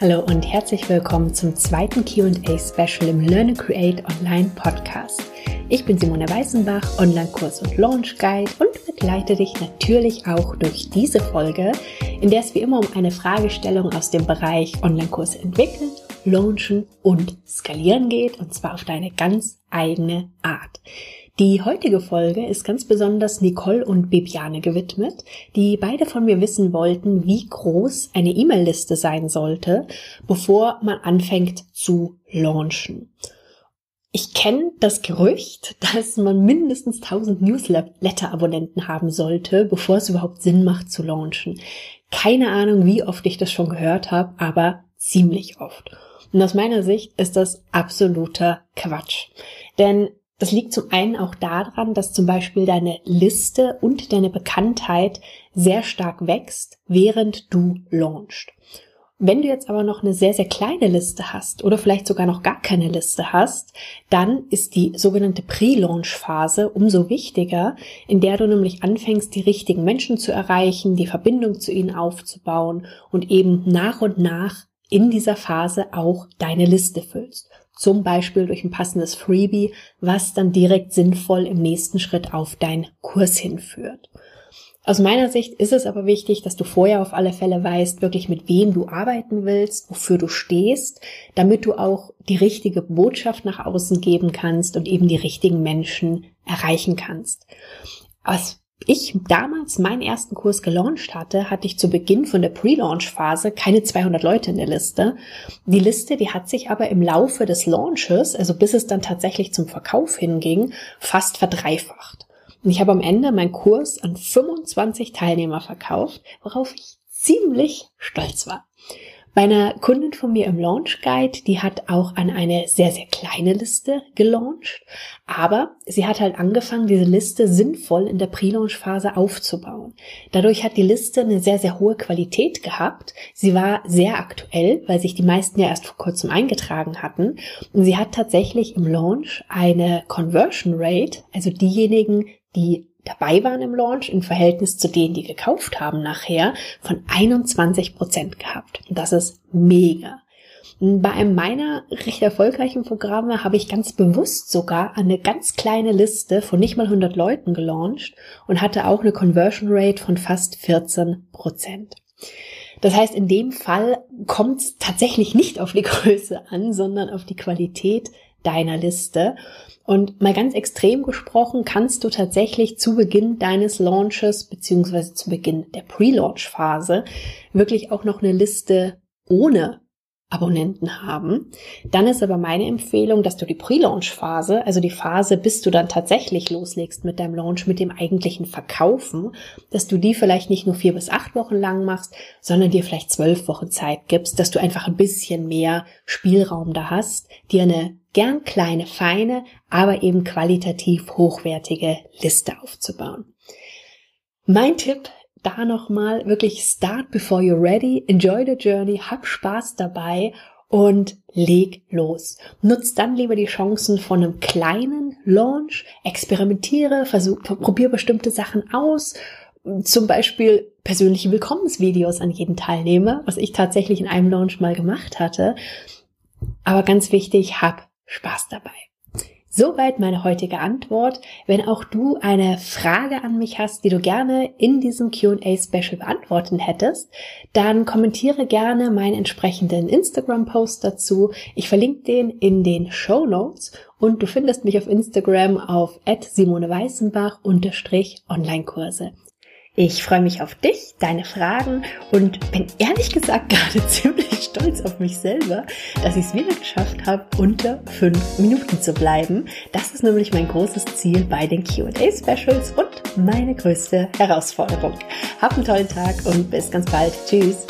Hallo und herzlich willkommen zum zweiten QA-Special im Learn Create Online Podcast. Ich bin Simone Weißenbach, Online-Kurs- und Launch-Guide und begleite dich natürlich auch durch diese Folge, in der es wie immer um eine Fragestellung aus dem Bereich Online-Kurse entwickeln, launchen und skalieren geht, und zwar auf deine ganz eigene Art. Die heutige Folge ist ganz besonders Nicole und Bibiane gewidmet, die beide von mir wissen wollten, wie groß eine E-Mail-Liste sein sollte, bevor man anfängt zu launchen. Ich kenne das Gerücht, dass man mindestens 1000 Newsletter-Abonnenten haben sollte, bevor es überhaupt Sinn macht zu launchen. Keine Ahnung, wie oft ich das schon gehört habe, aber ziemlich oft. Und aus meiner Sicht ist das absoluter Quatsch. Denn das liegt zum einen auch daran, dass zum Beispiel deine Liste und deine Bekanntheit sehr stark wächst, während du launchst. Wenn du jetzt aber noch eine sehr, sehr kleine Liste hast oder vielleicht sogar noch gar keine Liste hast, dann ist die sogenannte Pre-Launch-Phase umso wichtiger, in der du nämlich anfängst, die richtigen Menschen zu erreichen, die Verbindung zu ihnen aufzubauen und eben nach und nach in dieser Phase auch deine Liste füllst. Zum Beispiel durch ein passendes Freebie, was dann direkt sinnvoll im nächsten Schritt auf deinen Kurs hinführt. Aus meiner Sicht ist es aber wichtig, dass du vorher auf alle Fälle weißt, wirklich mit wem du arbeiten willst, wofür du stehst, damit du auch die richtige Botschaft nach außen geben kannst und eben die richtigen Menschen erreichen kannst. Als ich damals meinen ersten Kurs gelauncht hatte, hatte ich zu Beginn von der Pre-Launch-Phase keine 200 Leute in der Liste. Die Liste, die hat sich aber im Laufe des Launches, also bis es dann tatsächlich zum Verkauf hinging, fast verdreifacht. Und ich habe am Ende meinen Kurs an 25 Teilnehmer verkauft, worauf ich ziemlich stolz war. Bei einer Kundin von mir im Launch Guide, die hat auch an eine sehr, sehr kleine Liste gelauncht, aber sie hat halt angefangen, diese Liste sinnvoll in der Pre-Launch-Phase aufzubauen. Dadurch hat die Liste eine sehr, sehr hohe Qualität gehabt. Sie war sehr aktuell, weil sich die meisten ja erst vor kurzem eingetragen hatten. Und sie hat tatsächlich im Launch eine Conversion Rate, also diejenigen, die dabei waren im Launch im Verhältnis zu denen, die gekauft haben nachher, von 21 Prozent gehabt. Und das ist mega. Bei einem meiner recht erfolgreichen Programme habe ich ganz bewusst sogar eine ganz kleine Liste von nicht mal 100 Leuten gelauncht und hatte auch eine Conversion Rate von fast 14 Prozent. Das heißt, in dem Fall kommt es tatsächlich nicht auf die Größe an, sondern auf die Qualität deiner Liste. Und mal ganz extrem gesprochen, kannst du tatsächlich zu Beginn deines Launches beziehungsweise zu Beginn der Pre-Launch-Phase wirklich auch noch eine Liste ohne Abonnenten haben. Dann ist aber meine Empfehlung, dass du die Pre-Launch-Phase, also die Phase, bis du dann tatsächlich loslegst mit deinem Launch, mit dem eigentlichen Verkaufen, dass du die vielleicht nicht nur vier bis acht Wochen lang machst, sondern dir vielleicht zwölf Wochen Zeit gibst, dass du einfach ein bisschen mehr Spielraum da hast, dir eine gern kleine, feine, aber eben qualitativ hochwertige Liste aufzubauen. Mein Tipp da nochmal wirklich start before you're ready, enjoy the journey, hab Spaß dabei und leg los. Nutz dann lieber die Chancen von einem kleinen Launch, experimentiere, versuch, probier bestimmte Sachen aus, zum Beispiel persönliche Willkommensvideos an jeden Teilnehmer, was ich tatsächlich in einem Launch mal gemacht hatte. Aber ganz wichtig, hab Spaß dabei. Soweit meine heutige Antwort. Wenn auch du eine Frage an mich hast, die du gerne in diesem QA-Special beantworten hättest, dann kommentiere gerne meinen entsprechenden Instagram-Post dazu. Ich verlinke den in den Show Notes und du findest mich auf Instagram auf Online-Kurse. Ich freue mich auf dich, deine Fragen und bin ehrlich gesagt gerade ziemlich stolz auf mich selber, dass ich es wieder geschafft habe, unter fünf Minuten zu bleiben. Das ist nämlich mein großes Ziel bei den QA-Specials und meine größte Herausforderung. Hab einen tollen Tag und bis ganz bald. Tschüss.